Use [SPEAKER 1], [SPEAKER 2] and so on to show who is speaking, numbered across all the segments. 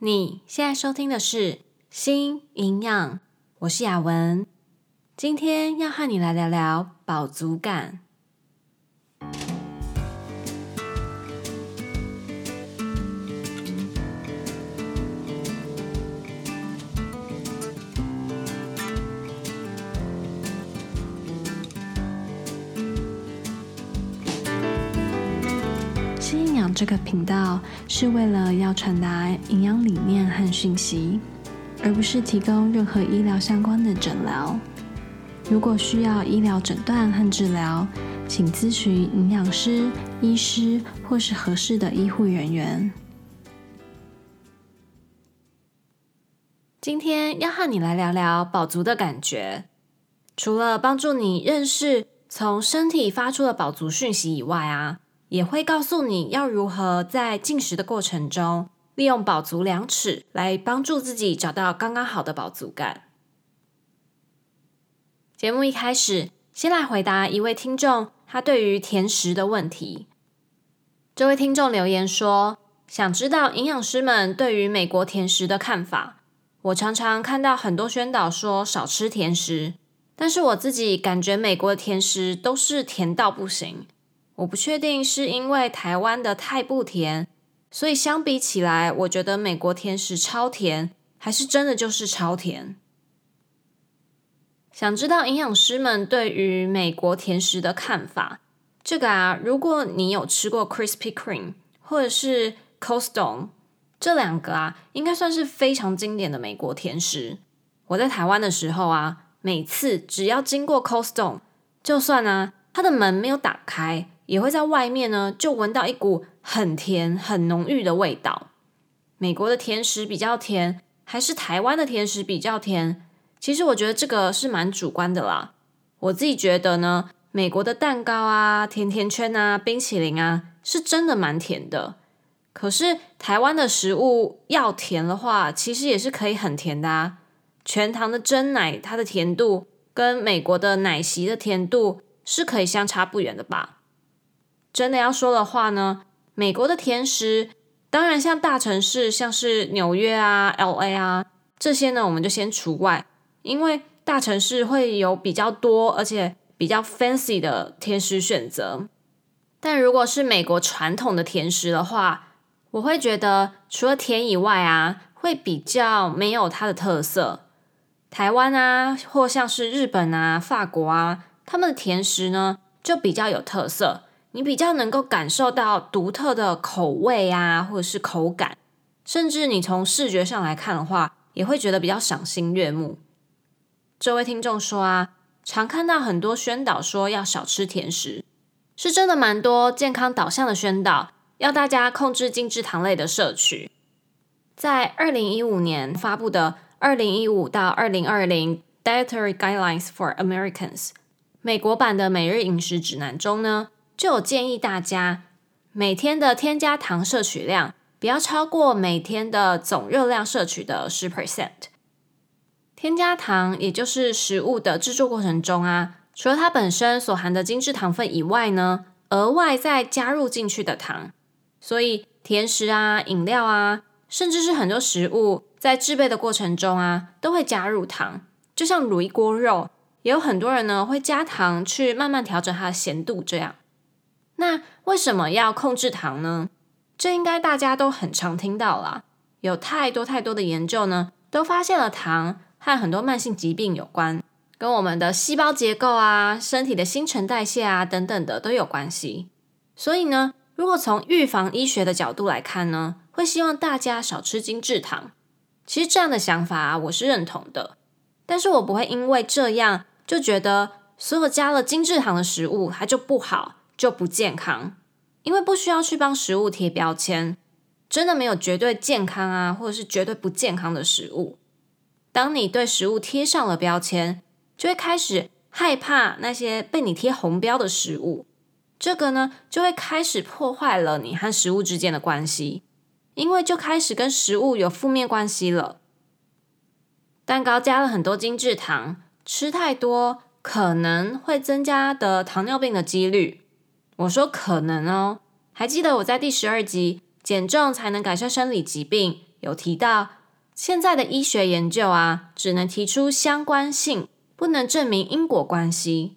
[SPEAKER 1] 你现在收听的是《新营养》，我是雅文，今天要和你来聊聊饱足感。这个频道是为了要传达营养理念和讯息，而不是提供任何医疗相关的诊疗。如果需要医疗诊断和治疗，请咨询营养师、医师或是合适的医护人员。今天要和你来聊聊饱足的感觉，除了帮助你认识从身体发出的饱足讯息以外啊。也会告诉你要如何在进食的过程中，利用饱足量尺来帮助自己找到刚刚好的饱足感。节目一开始，先来回答一位听众他对于甜食的问题。这位听众留言说，想知道营养师们对于美国甜食的看法。我常常看到很多宣导说少吃甜食，但是我自己感觉美国的甜食都是甜到不行。我不确定是因为台湾的太不甜，所以相比起来，我觉得美国甜食超甜，还是真的就是超甜。想知道营养师们对于美国甜食的看法？这个啊，如果你有吃过 Krispy Kreme 或者是 Cold Stone 这两个啊，应该算是非常经典的美国甜食。我在台湾的时候啊，每次只要经过 Cold Stone，就算啊，它的门没有打开。也会在外面呢，就闻到一股很甜、很浓郁的味道。美国的甜食比较甜，还是台湾的甜食比较甜？其实我觉得这个是蛮主观的啦。我自己觉得呢，美国的蛋糕啊、甜甜圈啊、冰淇淋啊，是真的蛮甜的。可是台湾的食物要甜的话，其实也是可以很甜的啊。全糖的真奶，它的甜度跟美国的奶昔的甜度是可以相差不远的吧？真的要说的话呢，美国的甜食，当然像大城市，像是纽约啊、LA 啊这些呢，我们就先除外，因为大城市会有比较多而且比较 fancy 的甜食选择。但如果是美国传统的甜食的话，我会觉得除了甜以外啊，会比较没有它的特色。台湾啊，或像是日本啊、法国啊，他们的甜食呢就比较有特色。你比较能够感受到独特的口味啊，或者是口感，甚至你从视觉上来看的话，也会觉得比较赏心悦目。这位听众说啊，常看到很多宣导说要少吃甜食，是真的蛮多健康导向的宣导，要大家控制精制糖类的摄取。在二零一五年发布的二零一五到二零二零 Dietary Guidelines for Americans 美国版的每日饮食指南中呢，就有建议大家每天的添加糖摄取量不要超过每天的总热量摄取的十 percent。添加糖也就是食物的制作过程中啊，除了它本身所含的精制糖分以外呢，额外再加入进去的糖。所以甜食啊、饮料啊，甚至是很多食物在制备的过程中啊，都会加入糖。就像卤一锅肉，也有很多人呢会加糖去慢慢调整它的咸度，这样。那为什么要控制糖呢？这应该大家都很常听到啦。有太多太多的研究呢，都发现了糖和很多慢性疾病有关，跟我们的细胞结构啊、身体的新陈代谢啊等等的都有关系。所以呢，如果从预防医学的角度来看呢，会希望大家少吃精制糖。其实这样的想法，我是认同的，但是我不会因为这样就觉得所有加了精制糖的食物它就不好。就不健康，因为不需要去帮食物贴标签，真的没有绝对健康啊，或者是绝对不健康的食物。当你对食物贴上了标签，就会开始害怕那些被你贴红标的食物，这个呢，就会开始破坏了你和食物之间的关系，因为就开始跟食物有负面关系了。蛋糕加了很多精制糖，吃太多可能会增加得糖尿病的几率。我说可能哦，还记得我在第十二集减重才能改善生理疾病，有提到，现在的医学研究啊，只能提出相关性，不能证明因果关系。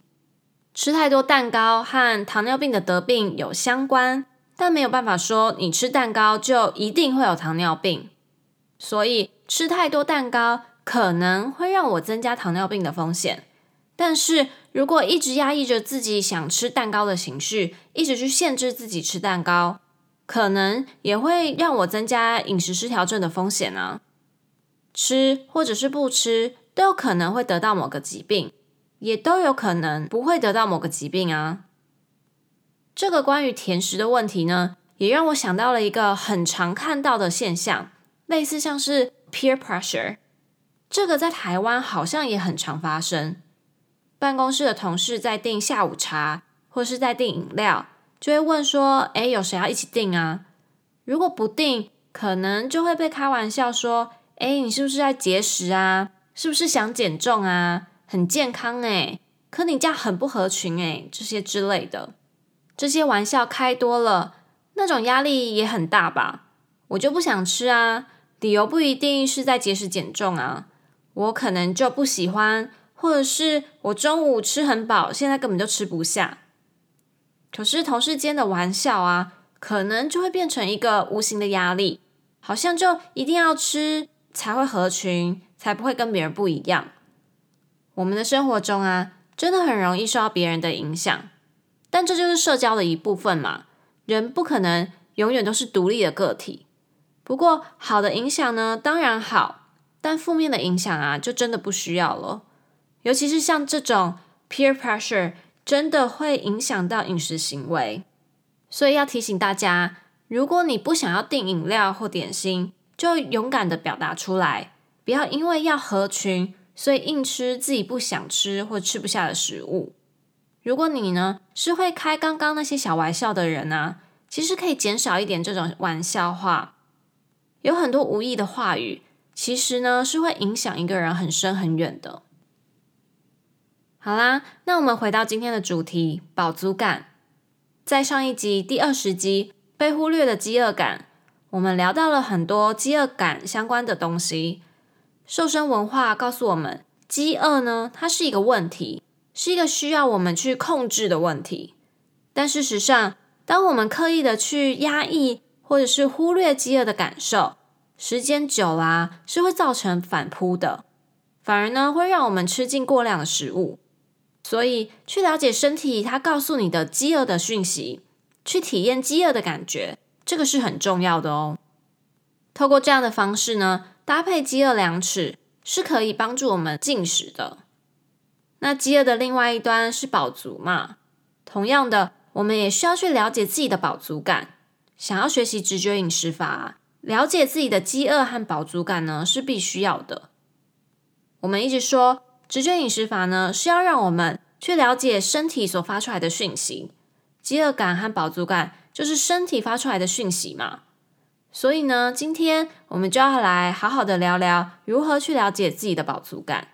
[SPEAKER 1] 吃太多蛋糕和糖尿病的得病有相关，但没有办法说你吃蛋糕就一定会有糖尿病。所以吃太多蛋糕可能会让我增加糖尿病的风险。但是如果一直压抑着自己想吃蛋糕的情绪，一直去限制自己吃蛋糕，可能也会让我增加饮食失调症的风险呢。吃或者是不吃，都有可能会得到某个疾病，也都有可能不会得到某个疾病啊。这个关于甜食的问题呢，也让我想到了一个很常看到的现象，类似像是 peer pressure，这个在台湾好像也很常发生。办公室的同事在订下午茶，或是在订饮料，就会问说：“诶，有谁要一起订啊？”如果不订，可能就会被开玩笑说：“诶，你是不是在节食啊？是不是想减重啊？很健康诶，可你这样很不合群诶，这些之类的，这些玩笑开多了，那种压力也很大吧？我就不想吃啊，理由不一定是在节食减重啊，我可能就不喜欢。或者是我中午吃很饱，现在根本就吃不下。可是同事间的玩笑啊，可能就会变成一个无形的压力，好像就一定要吃才会合群，才不会跟别人不一样。我们的生活中啊，真的很容易受到别人的影响，但这就是社交的一部分嘛。人不可能永远都是独立的个体。不过好的影响呢，当然好，但负面的影响啊，就真的不需要了。尤其是像这种 peer pressure，真的会影响到饮食行为，所以要提醒大家，如果你不想要订饮料或点心，就勇敢的表达出来，不要因为要合群，所以硬吃自己不想吃或吃不下的食物。如果你呢是会开刚刚那些小玩笑的人啊，其实可以减少一点这种玩笑话。有很多无意的话语，其实呢是会影响一个人很深很远的。好啦，那我们回到今天的主题——饱足感。在上一集第二十集“被忽略的饥饿感”，我们聊到了很多饥饿感相关的东西。瘦身文化告诉我们，饥饿呢，它是一个问题，是一个需要我们去控制的问题。但事实上，当我们刻意的去压抑或者是忽略饥饿的感受，时间久啦，是会造成反扑的，反而呢，会让我们吃进过量的食物。所以，去了解身体它告诉你的饥饿的讯息，去体验饥饿的感觉，这个是很重要的哦。透过这样的方式呢，搭配饥饿量尺是可以帮助我们进食的。那饥饿的另外一端是饱足嘛？同样的，我们也需要去了解自己的饱足感。想要学习直觉饮食法，了解自己的饥饿和饱足感呢，是必须要的。我们一直说。直觉饮食法呢，是要让我们去了解身体所发出来的讯息，饥饿感和饱足感就是身体发出来的讯息嘛。所以呢，今天我们就要来好好的聊聊如何去了解自己的饱足感。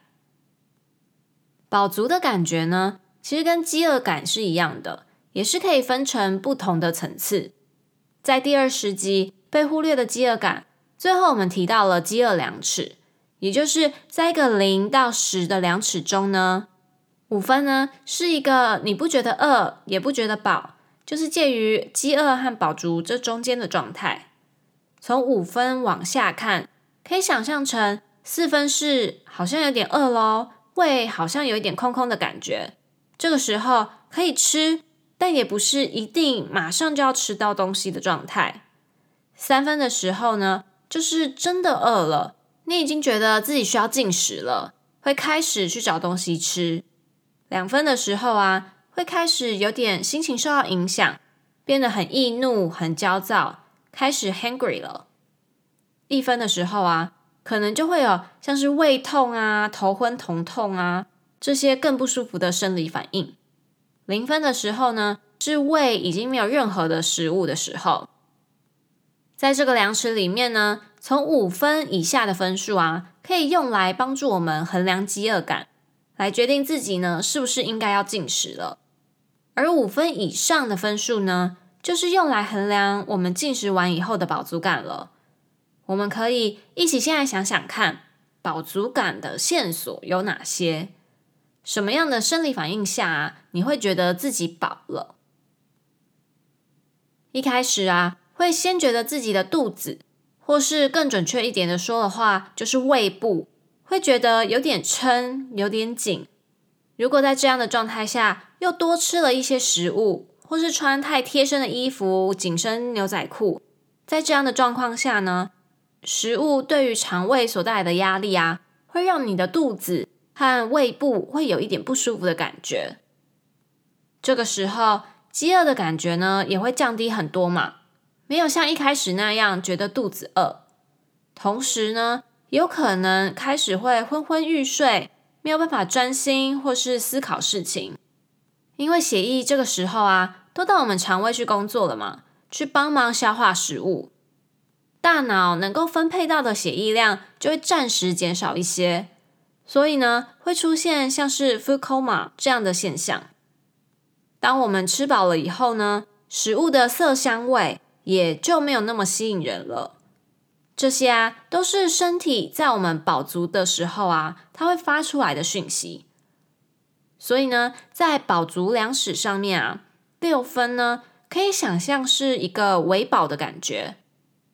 [SPEAKER 1] 饱足的感觉呢，其实跟饥饿感是一样的，也是可以分成不同的层次。在第二十集被忽略的饥饿感，最后我们提到了饥饿量尺。也就是在一个零到十的量尺中呢，五分呢是一个你不觉得饿也不觉得饱，就是介于饥饿和饱足这中间的状态。从五分往下看，可以想象成四分是好像有点饿咯，胃好像有一点空空的感觉。这个时候可以吃，但也不是一定马上就要吃到东西的状态。三分的时候呢，就是真的饿了。你已经觉得自己需要进食了，会开始去找东西吃。两分的时候啊，会开始有点心情受到影响，变得很易怒、很焦躁，开始 hangry 了。一分的时候啊，可能就会有像是胃痛啊、头昏、头痛啊这些更不舒服的生理反应。零分的时候呢，是胃已经没有任何的食物的时候。在这个量尺里面呢，从五分以下的分数啊，可以用来帮助我们衡量饥饿感，来决定自己呢是不是应该要进食了。而五分以上的分数呢，就是用来衡量我们进食完以后的饱足感了。我们可以一起先来想想看，饱足感的线索有哪些？什么样的生理反应下啊，你会觉得自己饱了？一开始啊，会先觉得自己的肚子，或是更准确一点的说的话，就是胃部，会觉得有点撑，有点紧。如果在这样的状态下，又多吃了一些食物，或是穿太贴身的衣服、紧身牛仔裤，在这样的状况下呢，食物对于肠胃所带来的压力啊，会让你的肚子和胃部会有一点不舒服的感觉。这个时候，饥饿的感觉呢，也会降低很多嘛，没有像一开始那样觉得肚子饿。同时呢，有可能开始会昏昏欲睡。没有办法专心或是思考事情，因为血液这个时候啊，都到我们肠胃去工作了嘛，去帮忙消化食物，大脑能够分配到的血液量就会暂时减少一些，所以呢，会出现像是 food coma 这样的现象。当我们吃饱了以后呢，食物的色香味也就没有那么吸引人了。这些啊，都是身体在我们饱足的时候啊，它会发出来的讯息。所以呢，在饱足量尺上面啊，六分呢，可以想象是一个喂饱的感觉。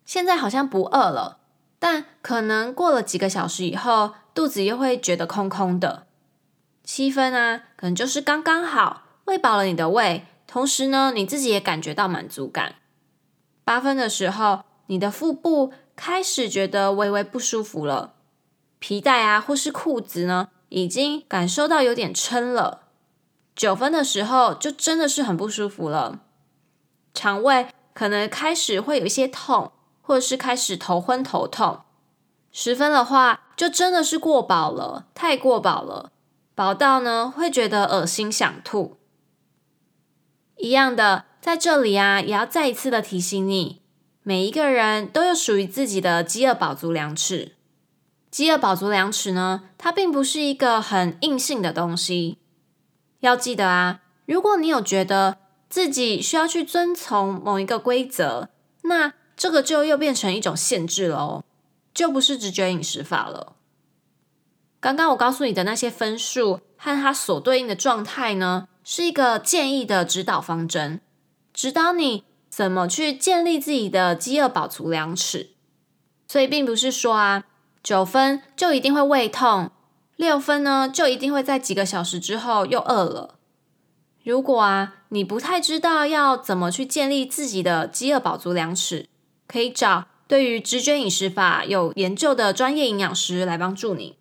[SPEAKER 1] 现在好像不饿了，但可能过了几个小时以后，肚子又会觉得空空的。七分啊，可能就是刚刚好，喂饱了你的胃，同时呢，你自己也感觉到满足感。八分的时候，你的腹部。开始觉得微微不舒服了，皮带啊或是裤子呢，已经感受到有点撑了。九分的时候就真的是很不舒服了，肠胃可能开始会有一些痛，或者是开始头昏头痛。十分的话就真的是过饱了，太过饱了，饱到呢会觉得恶心想吐。一样的，在这里啊也要再一次的提醒你。每一个人都有属于自己的饥饿饱足量尺。饥饿饱足量尺呢，它并不是一个很硬性的东西。要记得啊，如果你有觉得自己需要去遵从某一个规则，那这个就又变成一种限制了哦，就不是直觉饮食法了。刚刚我告诉你的那些分数和它所对应的状态呢，是一个建议的指导方针，指导你。怎么去建立自己的饥饿饱足量尺？所以并不是说啊，九分就一定会胃痛，六分呢就一定会在几个小时之后又饿了。如果啊你不太知道要怎么去建立自己的饥饿饱足量尺，可以找对于直觉饮食法有研究的专业营养师来帮助你。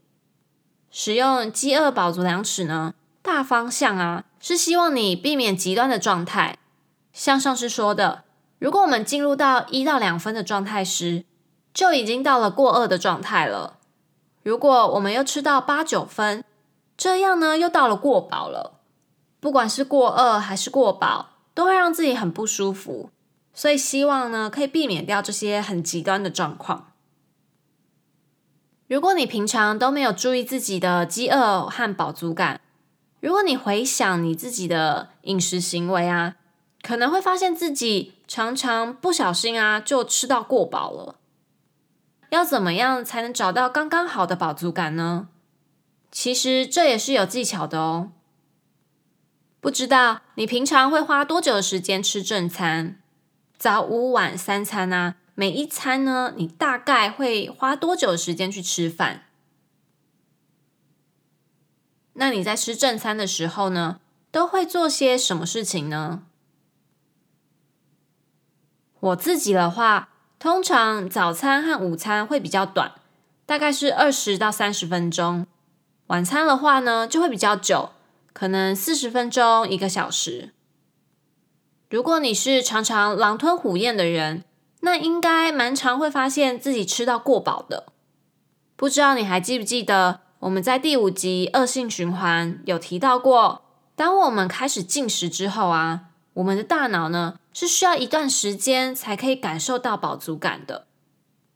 [SPEAKER 1] 使用饥饿饱足量尺呢，大方向啊是希望你避免极端的状态，像上次说的。如果我们进入到一到两分的状态时，就已经到了过饿的状态了。如果我们又吃到八九分，这样呢又到了过饱了。不管是过饿还是过饱，都会让自己很不舒服。所以希望呢可以避免掉这些很极端的状况。如果你平常都没有注意自己的饥饿和饱足感，如果你回想你自己的饮食行为啊，可能会发现自己。常常不小心啊，就吃到过饱了。要怎么样才能找到刚刚好的饱足感呢？其实这也是有技巧的哦。不知道你平常会花多久的时间吃正餐？早午晚三餐啊，每一餐呢，你大概会花多久的时间去吃饭？那你在吃正餐的时候呢，都会做些什么事情呢？我自己的话，通常早餐和午餐会比较短，大概是二十到三十分钟。晚餐的话呢，就会比较久，可能四十分钟、一个小时。如果你是常常狼吞虎咽的人，那应该蛮常会发现自己吃到过饱的。不知道你还记不记得我们在第五集恶性循环有提到过，当我们开始进食之后啊，我们的大脑呢，是需要一段时间才可以感受到饱足感的。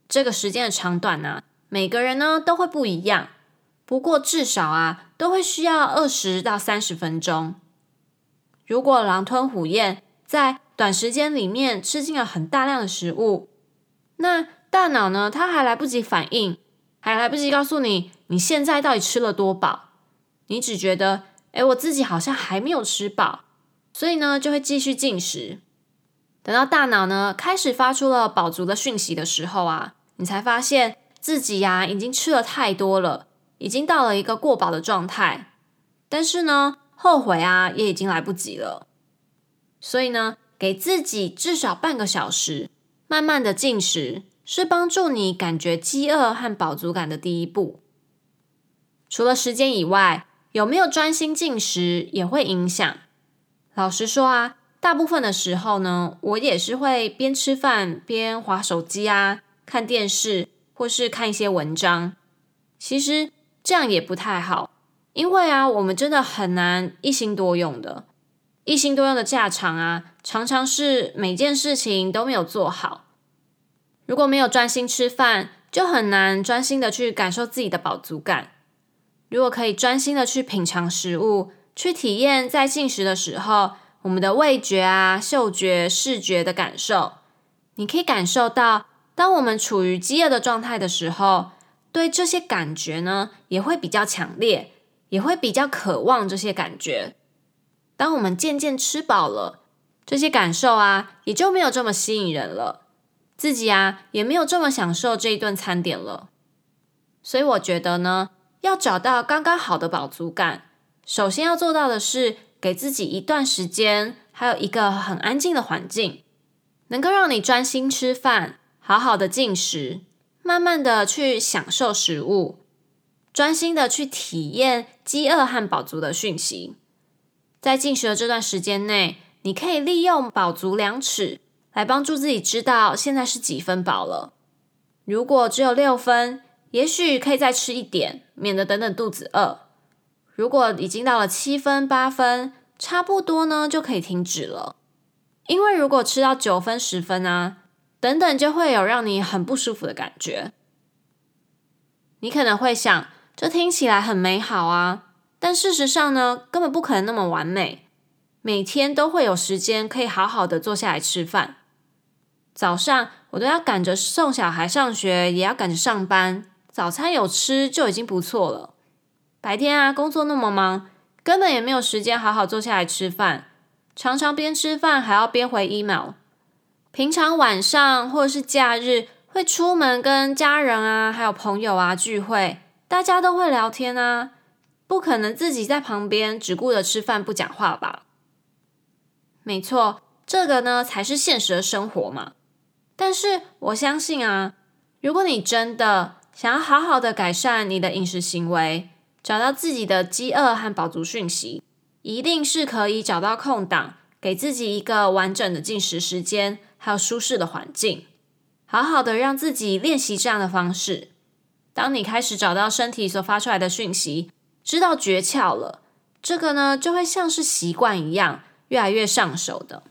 [SPEAKER 1] 这个时间的长短呢、每个人呢都会不一样。不过至少啊，都会需要二十到三十分钟。如果狼吞虎咽，在短时间里面吃进了很大量的食物，那大脑呢，它还来不及反应，还来不及告诉你你现在到底吃了多饱，你只觉得，哎，我自己好像还没有吃饱，所以呢，就会继续进食。等到大脑呢开始发出了饱足的讯息的时候啊，你才发现自己呀已经吃了太多了，已经到了一个过饱的状态。但是呢，后悔啊也已经来不及了。所以呢，给自己至少半个小时，慢慢的进食，是帮助你感觉饥饿和饱足感的第一步。除了时间以外，有没有专心进食也会影响。老实说啊。大部分的时候呢，我也是会边吃饭边滑手机啊，看电视或是看一些文章。其实这样也不太好，因为啊，我们真的很难一心多用的。一心多用的下场啊，常常是每件事情都没有做好。如果没有专心吃饭，就很难专心的去感受自己的饱足感。如果可以专心的去品尝食物，去体验在进食的时候。我们的味觉啊、嗅觉、视觉的感受，你可以感受到，当我们处于饥饿的状态的时候，对这些感觉呢，也会比较强烈，也会比较渴望这些感觉。当我们渐渐吃饱了，这些感受啊，也就没有这么吸引人了，自己啊，也没有这么享受这一顿餐点了。所以我觉得呢，要找到刚刚好的饱足感，首先要做到的是，给自己一段时间，还有一个很安静的环境，能够让你专心吃饭，好好的进食，慢慢的去享受食物，专心的去体验饥饿和饱足的讯息。在进食的这段时间内，你可以利用饱足量尺来帮助自己知道现在是几分饱了。如果只有六分，也许可以再吃一点，免得等等肚子饿。如果已经到了七分、八分，差不多呢，就可以停止了。因为如果吃到九分、十分啊，等等，就会有让你很不舒服的感觉。你可能会想，这听起来很美好啊，但事实上呢，根本不可能那么完美。每天都会有时间可以好好的坐下来吃饭。早上我都要赶着送小孩上学，也要赶着上班，早餐有吃就已经不错了。白天啊，工作那么忙，根本也没有时间好好坐下来吃饭，常常边吃饭还要边回 email。平常晚上或是假日会出门跟家人啊，还有朋友啊聚会，大家都会聊天啊，不可能自己在旁边只顾着吃饭不讲话吧？没错，这个呢才是现实的生活嘛。但是我相信啊，如果你真的想要好好的改善你的饮食行为，找到自己的饥饿和饱足讯息，一定是可以找到空档，给自己一个完整的进食时间，还有舒适的环境，好好的让自己练习这样的方式。当你开始找到身体所发出来的讯息，知道诀窍了，这个呢就会像是习惯一样，越来越上手的。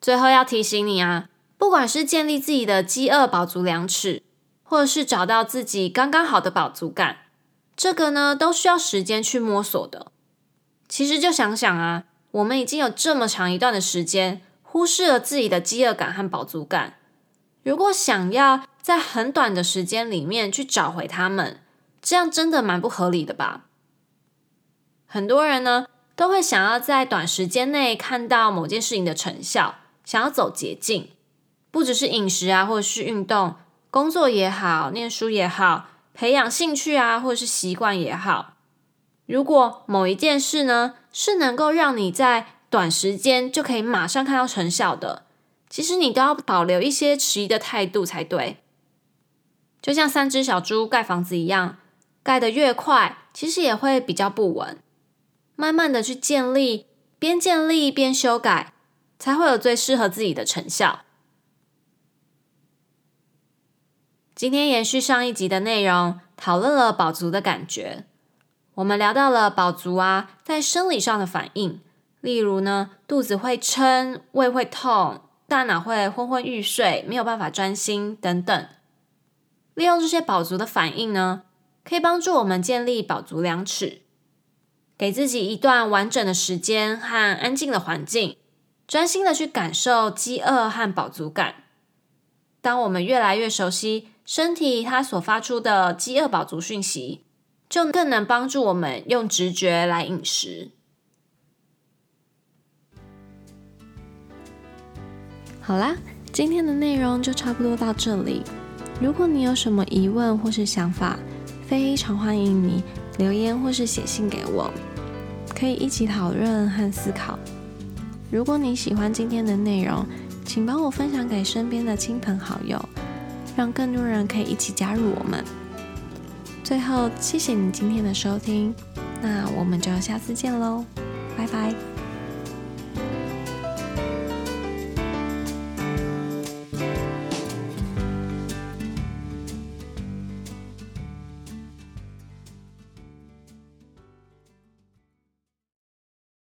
[SPEAKER 1] 最后要提醒你啊，不管是建立自己的饥饿饱足量尺，或者是找到自己刚刚好的饱足感，这个呢都需要时间去摸索的。其实就想想啊，我们已经有这么长一段的时间忽视了自己的饥饿感和饱足感。如果想要在很短的时间里面去找回他们，这样真的蛮不合理的吧？很多人呢都会想要在短时间内看到某件事情的成效，想要走捷径，不只是饮食啊，或者是运动。工作也好，念书也好，培养兴趣啊，或是习惯也好，如果某一件事呢，是能够让你在短时间就可以马上看到成效的，其实你都要保留一些迟疑的态度才对。就像三只小猪盖房子一样，盖得越快，其实也会比较不稳。慢慢的去建立，边建立边修改，才会有最适合自己的成效。今天延续上一集的内容，讨论了饱足的感觉。我们聊到了饱足啊，在生理上的反应，例如呢，肚子会撑、胃会痛、大脑会昏昏欲睡、没有办法专心等等。利用这些饱足的反应呢，可以帮助我们建立饱足量尺，给自己一段完整的时间和安静的环境，专心的去感受饥饿和饱足感。当我们越来越熟悉身体它所发出的饥饿饱足讯息，就更能帮助我们用直觉来饮食。好啦，今天的内容就差不多到这里。如果你有什么疑问或是想法，非常欢迎你留言或是写信给我，可以一起讨论和思考。如果你喜欢今天的内容，请帮我分享给身边的亲朋好友，让更多人可以一起加入我们。最后，谢谢你今天的收听，那我们就下次见喽，拜拜。